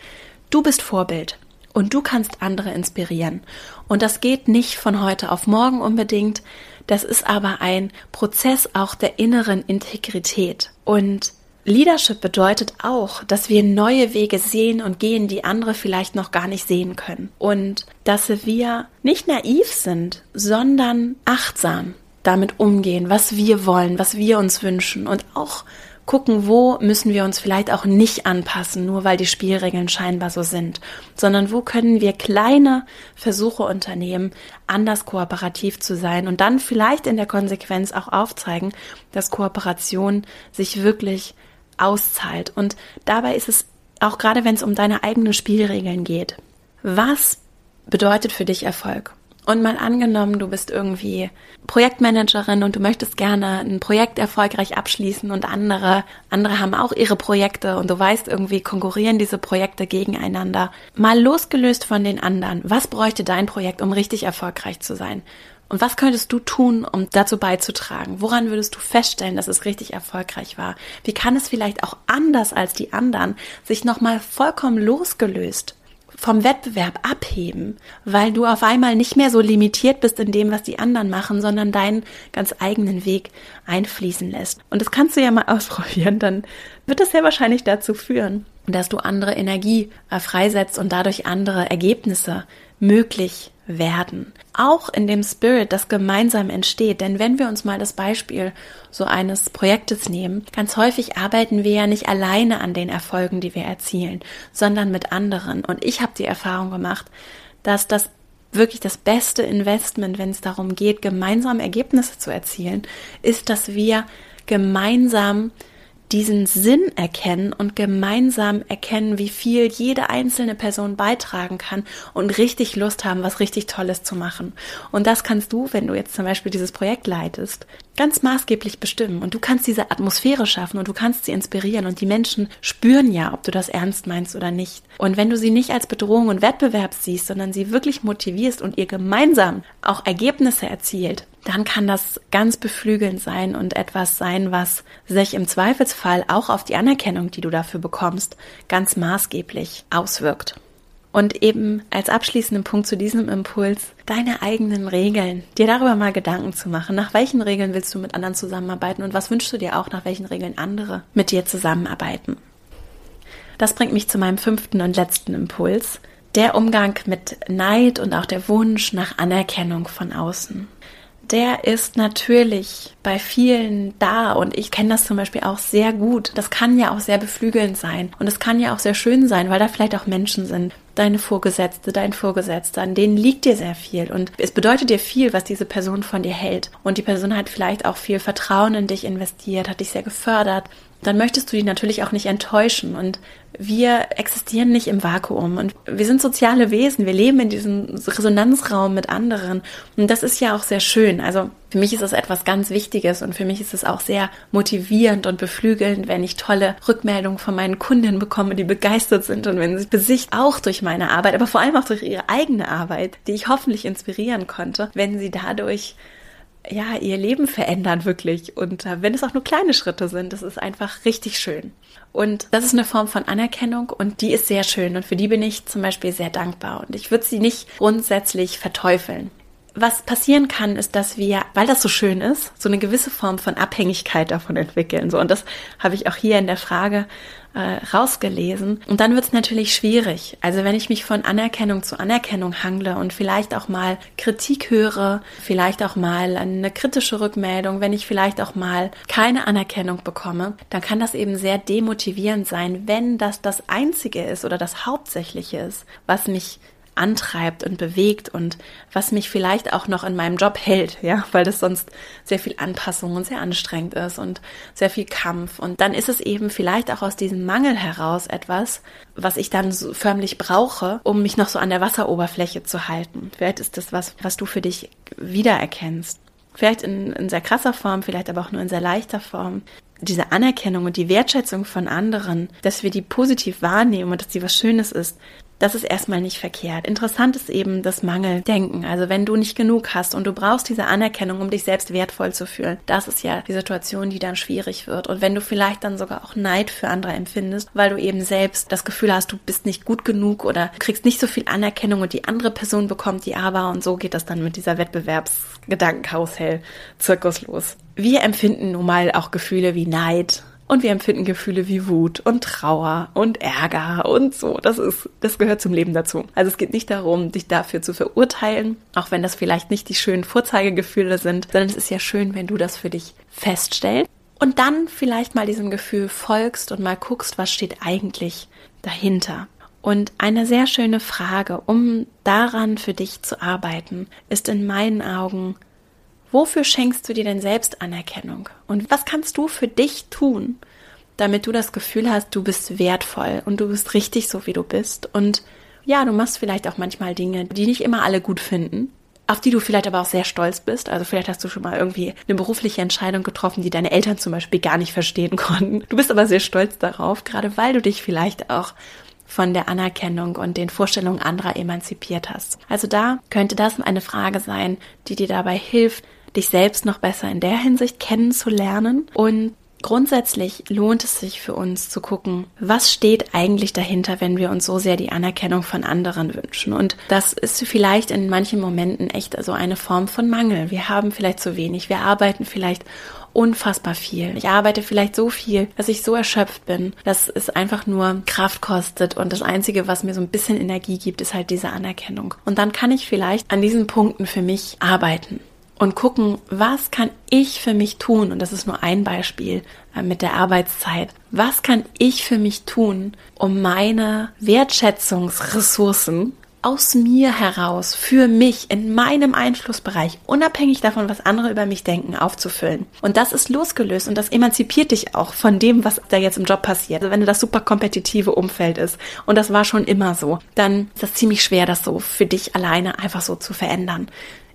du bist Vorbild und du kannst andere inspirieren. Und das geht nicht von heute auf morgen unbedingt. Das ist aber ein Prozess auch der inneren Integrität. Und Leadership bedeutet auch, dass wir neue Wege sehen und gehen, die andere vielleicht noch gar nicht sehen können. Und dass wir nicht naiv sind, sondern achtsam damit umgehen, was wir wollen, was wir uns wünschen und auch gucken, wo müssen wir uns vielleicht auch nicht anpassen, nur weil die Spielregeln scheinbar so sind, sondern wo können wir kleine Versuche unternehmen, anders kooperativ zu sein und dann vielleicht in der Konsequenz auch aufzeigen, dass Kooperation sich wirklich auszahlt. Und dabei ist es auch gerade, wenn es um deine eigenen Spielregeln geht. Was bedeutet für dich Erfolg? Und mal angenommen, du bist irgendwie Projektmanagerin und du möchtest gerne ein Projekt erfolgreich abschließen und andere, andere haben auch ihre Projekte und du weißt irgendwie konkurrieren diese Projekte gegeneinander. Mal losgelöst von den anderen. Was bräuchte dein Projekt, um richtig erfolgreich zu sein? Und was könntest du tun, um dazu beizutragen? Woran würdest du feststellen, dass es richtig erfolgreich war? Wie kann es vielleicht auch anders als die anderen sich nochmal vollkommen losgelöst vom Wettbewerb abheben, weil du auf einmal nicht mehr so limitiert bist in dem, was die anderen machen, sondern deinen ganz eigenen Weg einfließen lässt. Und das kannst du ja mal [LAUGHS] ausprobieren, dann wird das sehr wahrscheinlich dazu führen, dass du andere Energie äh, freisetzt und dadurch andere Ergebnisse möglich werden. Auch in dem Spirit, das gemeinsam entsteht. Denn wenn wir uns mal das Beispiel so eines Projektes nehmen, ganz häufig arbeiten wir ja nicht alleine an den Erfolgen, die wir erzielen, sondern mit anderen. Und ich habe die Erfahrung gemacht, dass das wirklich das beste Investment, wenn es darum geht, gemeinsam Ergebnisse zu erzielen, ist, dass wir gemeinsam diesen Sinn erkennen und gemeinsam erkennen, wie viel jede einzelne Person beitragen kann und richtig Lust haben, was richtig Tolles zu machen. Und das kannst du, wenn du jetzt zum Beispiel dieses Projekt leitest, ganz maßgeblich bestimmen. Und du kannst diese Atmosphäre schaffen und du kannst sie inspirieren. Und die Menschen spüren ja, ob du das ernst meinst oder nicht. Und wenn du sie nicht als Bedrohung und Wettbewerb siehst, sondern sie wirklich motivierst und ihr gemeinsam auch Ergebnisse erzielt, dann kann das ganz beflügelnd sein und etwas sein, was sich im Zweifelsfall auch auf die Anerkennung, die du dafür bekommst, ganz maßgeblich auswirkt. Und eben als abschließenden Punkt zu diesem Impuls, deine eigenen Regeln, dir darüber mal Gedanken zu machen, nach welchen Regeln willst du mit anderen zusammenarbeiten? Und was wünschst du dir auch, nach welchen Regeln andere mit dir zusammenarbeiten. Das bringt mich zu meinem fünften und letzten Impuls, der Umgang mit Neid und auch der Wunsch nach Anerkennung von außen der ist natürlich bei vielen da und ich kenne das zum Beispiel auch sehr gut. Das kann ja auch sehr beflügelnd sein und es kann ja auch sehr schön sein, weil da vielleicht auch Menschen sind, deine Vorgesetzte, dein Vorgesetzter, an denen liegt dir sehr viel und es bedeutet dir viel, was diese Person von dir hält. Und die Person hat vielleicht auch viel Vertrauen in dich investiert, hat dich sehr gefördert, dann möchtest du die natürlich auch nicht enttäuschen. Und wir existieren nicht im Vakuum und wir sind soziale Wesen. Wir leben in diesem Resonanzraum mit anderen. Und das ist ja auch sehr schön. Also für mich ist das etwas ganz Wichtiges und für mich ist es auch sehr motivierend und beflügelnd, wenn ich tolle Rückmeldungen von meinen Kundinnen bekomme, die begeistert sind und wenn sie sich auch durch meine Arbeit, aber vor allem auch durch ihre eigene Arbeit, die ich hoffentlich inspirieren konnte, wenn sie dadurch ja, ihr Leben verändern wirklich. Und äh, wenn es auch nur kleine Schritte sind, das ist einfach richtig schön. Und das ist eine Form von Anerkennung und die ist sehr schön und für die bin ich zum Beispiel sehr dankbar. Und ich würde sie nicht grundsätzlich verteufeln. Was passieren kann, ist, dass wir, weil das so schön ist, so eine gewisse Form von Abhängigkeit davon entwickeln. So, und das habe ich auch hier in der Frage äh, rausgelesen. Und dann wird es natürlich schwierig. Also wenn ich mich von Anerkennung zu Anerkennung hangle und vielleicht auch mal Kritik höre, vielleicht auch mal eine kritische Rückmeldung, wenn ich vielleicht auch mal keine Anerkennung bekomme, dann kann das eben sehr demotivierend sein, wenn das das Einzige ist oder das Hauptsächliche ist, was mich antreibt und bewegt und was mich vielleicht auch noch in meinem Job hält, ja, weil das sonst sehr viel Anpassung und sehr anstrengend ist und sehr viel Kampf. Und dann ist es eben vielleicht auch aus diesem Mangel heraus etwas, was ich dann so förmlich brauche, um mich noch so an der Wasseroberfläche zu halten. Vielleicht ist das was, was du für dich wiedererkennst. Vielleicht in, in sehr krasser Form, vielleicht aber auch nur in sehr leichter Form diese Anerkennung und die Wertschätzung von anderen, dass wir die positiv wahrnehmen und dass sie was Schönes ist, das ist erstmal nicht verkehrt. Interessant ist eben das Mangeldenken. Also wenn du nicht genug hast und du brauchst diese Anerkennung, um dich selbst wertvoll zu fühlen, das ist ja die Situation, die dann schwierig wird. Und wenn du vielleicht dann sogar auch Neid für andere empfindest, weil du eben selbst das Gefühl hast, du bist nicht gut genug oder kriegst nicht so viel Anerkennung und die andere Person bekommt die aber und so geht das dann mit dieser Wettbewerbsgedankenkarussell Zirkus los. Wir empfinden nun mal auch Gefühle wie Neid, und wir empfinden Gefühle wie Wut und Trauer und Ärger und so. Das ist, das gehört zum Leben dazu. Also es geht nicht darum, dich dafür zu verurteilen, auch wenn das vielleicht nicht die schönen Vorzeigegefühle sind, sondern es ist ja schön, wenn du das für dich feststellst und dann vielleicht mal diesem Gefühl folgst und mal guckst, was steht eigentlich dahinter. Und eine sehr schöne Frage, um daran für dich zu arbeiten, ist in meinen Augen, Wofür schenkst du dir denn selbst Anerkennung? Und was kannst du für dich tun, damit du das Gefühl hast, du bist wertvoll und du bist richtig so, wie du bist? Und ja, du machst vielleicht auch manchmal Dinge, die nicht immer alle gut finden, auf die du vielleicht aber auch sehr stolz bist. Also vielleicht hast du schon mal irgendwie eine berufliche Entscheidung getroffen, die deine Eltern zum Beispiel gar nicht verstehen konnten. Du bist aber sehr stolz darauf, gerade weil du dich vielleicht auch von der Anerkennung und den Vorstellungen anderer emanzipiert hast. Also da könnte das eine Frage sein, die dir dabei hilft, dich selbst noch besser in der Hinsicht kennenzulernen und Grundsätzlich lohnt es sich für uns zu gucken, was steht eigentlich dahinter, wenn wir uns so sehr die Anerkennung von anderen wünschen. Und das ist vielleicht in manchen Momenten echt so eine Form von Mangel. Wir haben vielleicht zu wenig, wir arbeiten vielleicht unfassbar viel. Ich arbeite vielleicht so viel, dass ich so erschöpft bin, dass es einfach nur Kraft kostet und das Einzige, was mir so ein bisschen Energie gibt, ist halt diese Anerkennung. Und dann kann ich vielleicht an diesen Punkten für mich arbeiten und gucken, was kann ich für mich tun? Und das ist nur ein Beispiel äh, mit der Arbeitszeit. Was kann ich für mich tun, um meine Wertschätzungsressourcen aus mir heraus, für mich, in meinem Einflussbereich, unabhängig davon, was andere über mich denken, aufzufüllen. Und das ist losgelöst und das emanzipiert dich auch von dem, was da jetzt im Job passiert. Also wenn du das super kompetitive Umfeld ist und das war schon immer so, dann ist das ziemlich schwer, das so für dich alleine einfach so zu verändern.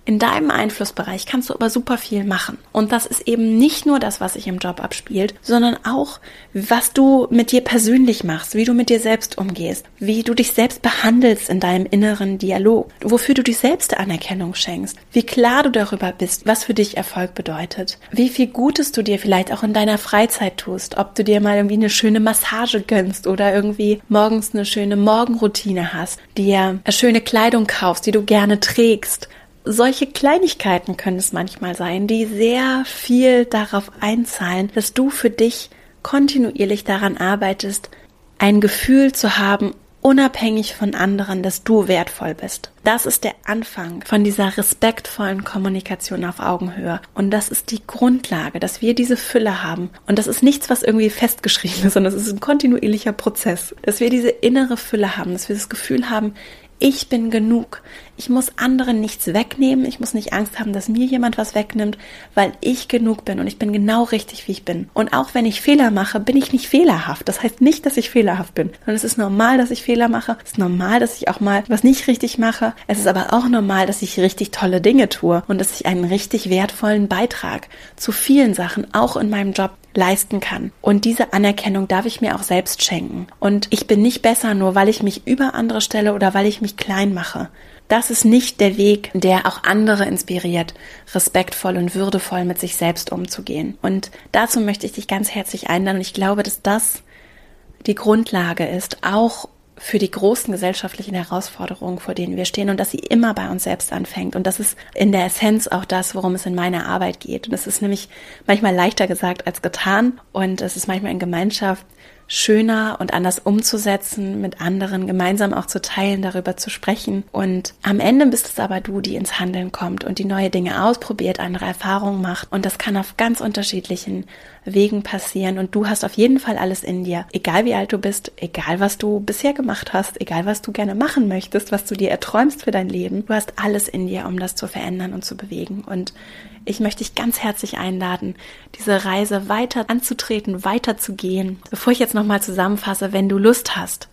In deinem Einflussbereich kannst du aber super viel machen. Und das ist eben nicht nur das, was sich im Job abspielt, sondern auch, was du mit dir persönlich machst, wie du mit dir selbst umgehst, wie du dich selbst behandelst in deinem inneren Dialog, wofür du dich selbst Anerkennung schenkst, wie klar du darüber bist, was für dich Erfolg bedeutet, wie viel Gutes du dir vielleicht auch in deiner Freizeit tust, ob du dir mal irgendwie eine schöne Massage gönnst oder irgendwie morgens eine schöne Morgenroutine hast, dir schöne Kleidung kaufst, die du gerne trägst, solche Kleinigkeiten können es manchmal sein, die sehr viel darauf einzahlen, dass du für dich kontinuierlich daran arbeitest, ein Gefühl zu haben, unabhängig von anderen, dass du wertvoll bist. Das ist der Anfang von dieser respektvollen Kommunikation auf Augenhöhe. Und das ist die Grundlage, dass wir diese Fülle haben. Und das ist nichts, was irgendwie festgeschrieben ist, sondern es ist ein kontinuierlicher Prozess. Dass wir diese innere Fülle haben, dass wir das Gefühl haben, ich bin genug. Ich muss anderen nichts wegnehmen. Ich muss nicht Angst haben, dass mir jemand was wegnimmt, weil ich genug bin und ich bin genau richtig, wie ich bin. Und auch wenn ich Fehler mache, bin ich nicht fehlerhaft. Das heißt nicht, dass ich fehlerhaft bin, sondern es ist normal, dass ich Fehler mache. Es ist normal, dass ich auch mal was nicht richtig mache. Es ist aber auch normal, dass ich richtig tolle Dinge tue und dass ich einen richtig wertvollen Beitrag zu vielen Sachen, auch in meinem Job, leisten kann. Und diese Anerkennung darf ich mir auch selbst schenken. Und ich bin nicht besser, nur weil ich mich über andere stelle oder weil ich mich klein mache. Das ist nicht der Weg, der auch andere inspiriert, respektvoll und würdevoll mit sich selbst umzugehen. Und dazu möchte ich dich ganz herzlich einladen. Ich glaube, dass das die Grundlage ist, auch für die großen gesellschaftlichen Herausforderungen, vor denen wir stehen und dass sie immer bei uns selbst anfängt. Und das ist in der Essenz auch das, worum es in meiner Arbeit geht. Und es ist nämlich manchmal leichter gesagt als getan und es ist manchmal in Gemeinschaft schöner und anders umzusetzen, mit anderen gemeinsam auch zu teilen, darüber zu sprechen. Und am Ende bist es aber du, die ins Handeln kommt und die neue Dinge ausprobiert, andere Erfahrungen macht. Und das kann auf ganz unterschiedlichen Wegen passieren. Und du hast auf jeden Fall alles in dir. Egal wie alt du bist, egal was du bisher gemacht hast, egal was du gerne machen möchtest, was du dir erträumst für dein Leben. Du hast alles in dir, um das zu verändern und zu bewegen. Und ich möchte dich ganz herzlich einladen, diese Reise weiter anzutreten, weiterzugehen. Bevor ich jetzt nochmal zusammenfasse, wenn du Lust hast,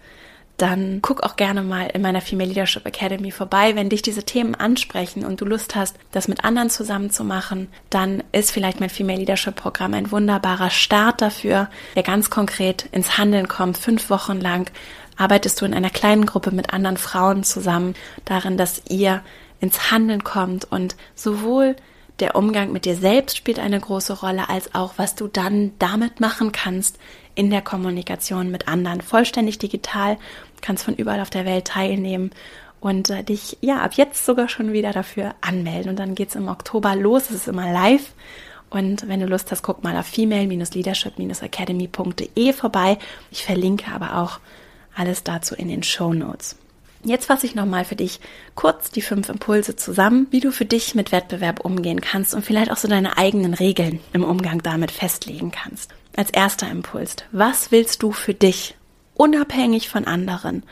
dann guck auch gerne mal in meiner Female Leadership Academy vorbei. Wenn dich diese Themen ansprechen und du Lust hast, das mit anderen zusammen zu machen, dann ist vielleicht mein Female Leadership Programm ein wunderbarer Start dafür, der ganz konkret ins Handeln kommt. Fünf Wochen lang arbeitest du in einer kleinen Gruppe mit anderen Frauen zusammen darin, dass ihr ins Handeln kommt und sowohl der Umgang mit dir selbst spielt eine große Rolle, als auch was du dann damit machen kannst in der Kommunikation mit anderen. Vollständig digital, kannst von überall auf der Welt teilnehmen und äh, dich ja ab jetzt sogar schon wieder dafür anmelden. Und dann geht's im Oktober los, es ist immer live. Und wenn du Lust hast, guck mal auf female-leadership-academy.de vorbei. Ich verlinke aber auch alles dazu in den Show Notes. Jetzt fasse ich nochmal für dich kurz die fünf Impulse zusammen, wie du für dich mit Wettbewerb umgehen kannst und vielleicht auch so deine eigenen Regeln im Umgang damit festlegen kannst. Als erster Impuls, was willst du für dich, unabhängig von anderen?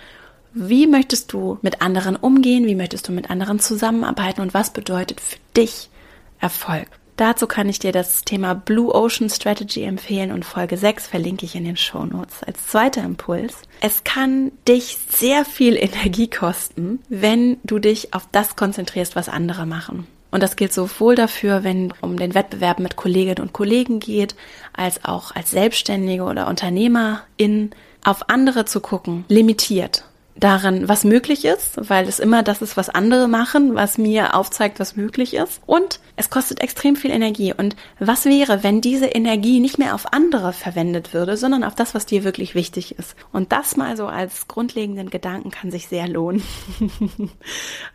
Wie möchtest du mit anderen umgehen? Wie möchtest du mit anderen zusammenarbeiten? Und was bedeutet für dich Erfolg? Dazu kann ich dir das Thema Blue Ocean Strategy empfehlen und Folge 6 verlinke ich in den Show Notes. Als zweiter Impuls. Es kann dich sehr viel Energie kosten, wenn du dich auf das konzentrierst, was andere machen. Und das gilt sowohl dafür, wenn um den Wettbewerb mit Kolleginnen und Kollegen geht, als auch als Selbstständige oder Unternehmerin auf andere zu gucken, limitiert darin, was möglich ist, weil es immer das ist, was andere machen, was mir aufzeigt, was möglich ist. Und es kostet extrem viel Energie. Und was wäre, wenn diese Energie nicht mehr auf andere verwendet würde, sondern auf das, was dir wirklich wichtig ist? Und das mal so als grundlegenden Gedanken kann sich sehr lohnen. [LAUGHS]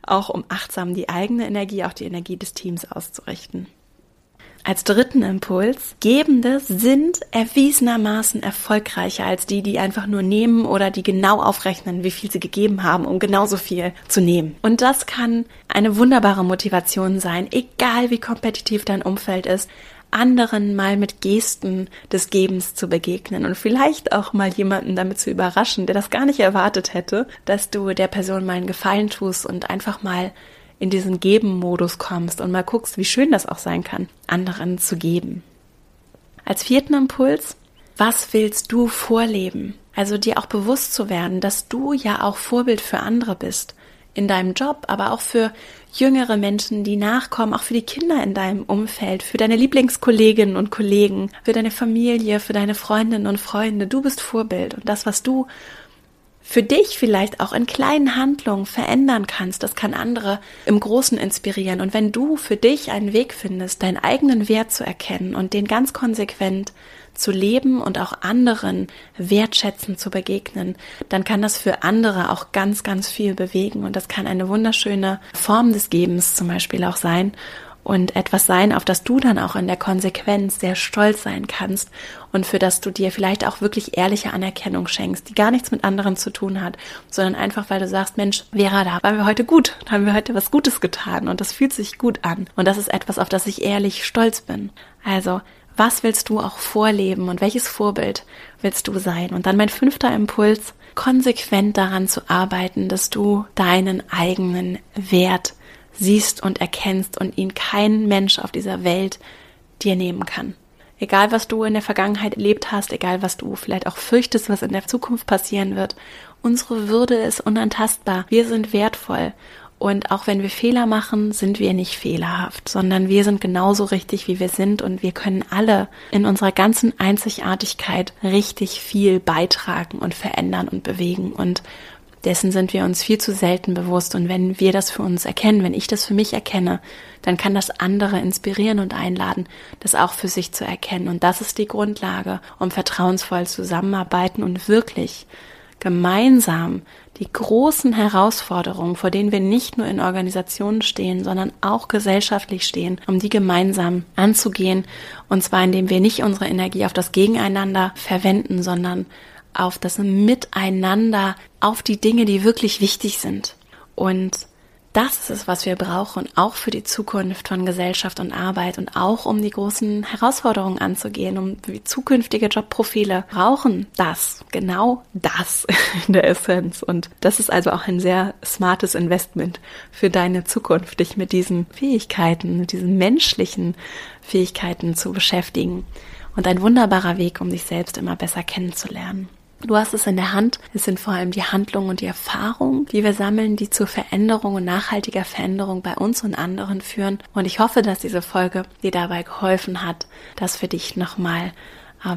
auch um achtsam die eigene Energie, auch die Energie des Teams auszurichten. Als dritten Impuls, Gebende sind erwiesenermaßen erfolgreicher als die, die einfach nur nehmen oder die genau aufrechnen, wie viel sie gegeben haben, um genauso viel zu nehmen. Und das kann eine wunderbare Motivation sein, egal wie kompetitiv dein Umfeld ist, anderen mal mit Gesten des Gebens zu begegnen und vielleicht auch mal jemanden damit zu überraschen, der das gar nicht erwartet hätte, dass du der Person mal einen Gefallen tust und einfach mal in diesen Geben-Modus kommst und mal guckst, wie schön das auch sein kann, anderen zu geben. Als vierten Impuls, was willst du vorleben? Also dir auch bewusst zu werden, dass du ja auch Vorbild für andere bist. In deinem Job, aber auch für jüngere Menschen, die nachkommen, auch für die Kinder in deinem Umfeld, für deine Lieblingskolleginnen und Kollegen, für deine Familie, für deine Freundinnen und Freunde. Du bist Vorbild und das, was du für dich vielleicht auch in kleinen Handlungen verändern kannst. Das kann andere im Großen inspirieren. Und wenn du für dich einen Weg findest, deinen eigenen Wert zu erkennen und den ganz konsequent zu leben und auch anderen wertschätzend zu begegnen, dann kann das für andere auch ganz, ganz viel bewegen. Und das kann eine wunderschöne Form des Gebens zum Beispiel auch sein. Und etwas sein, auf das du dann auch in der Konsequenz sehr stolz sein kannst und für das du dir vielleicht auch wirklich ehrliche Anerkennung schenkst, die gar nichts mit anderen zu tun hat, sondern einfach, weil du sagst, Mensch, Vera, da waren wir heute gut, da haben wir heute was Gutes getan und das fühlt sich gut an und das ist etwas, auf das ich ehrlich stolz bin. Also, was willst du auch vorleben und welches Vorbild willst du sein? Und dann mein fünfter Impuls, konsequent daran zu arbeiten, dass du deinen eigenen Wert siehst und erkennst und ihn kein Mensch auf dieser Welt dir nehmen kann. Egal, was du in der Vergangenheit erlebt hast, egal, was du vielleicht auch fürchtest, was in der Zukunft passieren wird, unsere Würde ist unantastbar. Wir sind wertvoll. Und auch wenn wir Fehler machen, sind wir nicht fehlerhaft, sondern wir sind genauso richtig, wie wir sind und wir können alle in unserer ganzen Einzigartigkeit richtig viel beitragen und verändern und bewegen. Und dessen sind wir uns viel zu selten bewusst. Und wenn wir das für uns erkennen, wenn ich das für mich erkenne, dann kann das andere inspirieren und einladen, das auch für sich zu erkennen. Und das ist die Grundlage, um vertrauensvoll zusammenarbeiten und wirklich gemeinsam die großen Herausforderungen, vor denen wir nicht nur in Organisationen stehen, sondern auch gesellschaftlich stehen, um die gemeinsam anzugehen. Und zwar indem wir nicht unsere Energie auf das Gegeneinander verwenden, sondern auf das Miteinander, auf die Dinge, die wirklich wichtig sind. Und das ist es, was wir brauchen, auch für die Zukunft von Gesellschaft und Arbeit und auch um die großen Herausforderungen anzugehen, um zukünftige Jobprofile brauchen das, genau das [LAUGHS] in der Essenz. Und das ist also auch ein sehr smartes Investment für deine Zukunft, dich mit diesen Fähigkeiten, mit diesen menschlichen Fähigkeiten zu beschäftigen. Und ein wunderbarer Weg, um dich selbst immer besser kennenzulernen. Du hast es in der Hand. Es sind vor allem die Handlungen und die Erfahrungen, die wir sammeln, die zur Veränderung und nachhaltiger Veränderung bei uns und anderen führen. Und ich hoffe, dass diese Folge dir dabei geholfen hat, das für dich nochmal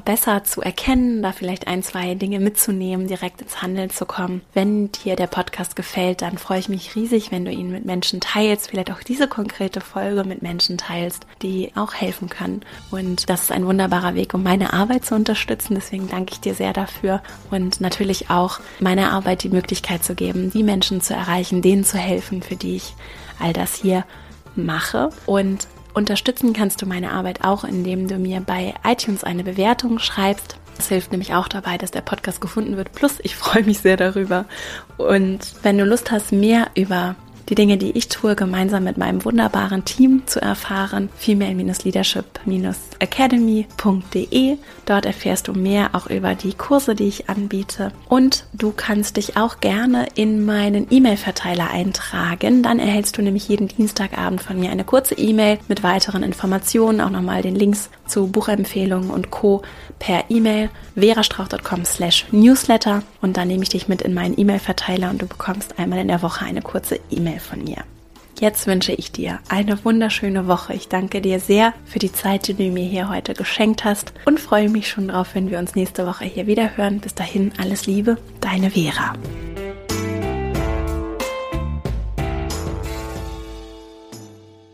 besser zu erkennen, da vielleicht ein, zwei Dinge mitzunehmen, direkt ins Handeln zu kommen. Wenn dir der Podcast gefällt, dann freue ich mich riesig, wenn du ihn mit Menschen teilst, vielleicht auch diese konkrete Folge mit Menschen teilst, die auch helfen können. Und das ist ein wunderbarer Weg, um meine Arbeit zu unterstützen. Deswegen danke ich dir sehr dafür und natürlich auch meiner Arbeit die Möglichkeit zu geben, die Menschen zu erreichen, denen zu helfen, für die ich all das hier mache. Und Unterstützen kannst du meine Arbeit auch, indem du mir bei iTunes eine Bewertung schreibst. Das hilft nämlich auch dabei, dass der Podcast gefunden wird. Plus, ich freue mich sehr darüber. Und wenn du Lust hast, mehr über die Dinge, die ich tue, gemeinsam mit meinem wunderbaren Team zu erfahren. Female-Leadership-Academy.de. Dort erfährst du mehr auch über die Kurse, die ich anbiete. Und du kannst dich auch gerne in meinen E-Mail-Verteiler eintragen. Dann erhältst du nämlich jeden Dienstagabend von mir eine kurze E-Mail mit weiteren Informationen, auch nochmal den Links zu Buchempfehlungen und Co. per E-Mail verastrauch.com slash newsletter und dann nehme ich dich mit in meinen E-Mail-Verteiler und du bekommst einmal in der Woche eine kurze E-Mail von mir. Jetzt wünsche ich dir eine wunderschöne Woche. Ich danke dir sehr für die Zeit, die du mir hier heute geschenkt hast und freue mich schon drauf, wenn wir uns nächste Woche hier wieder hören. Bis dahin alles Liebe, deine Vera.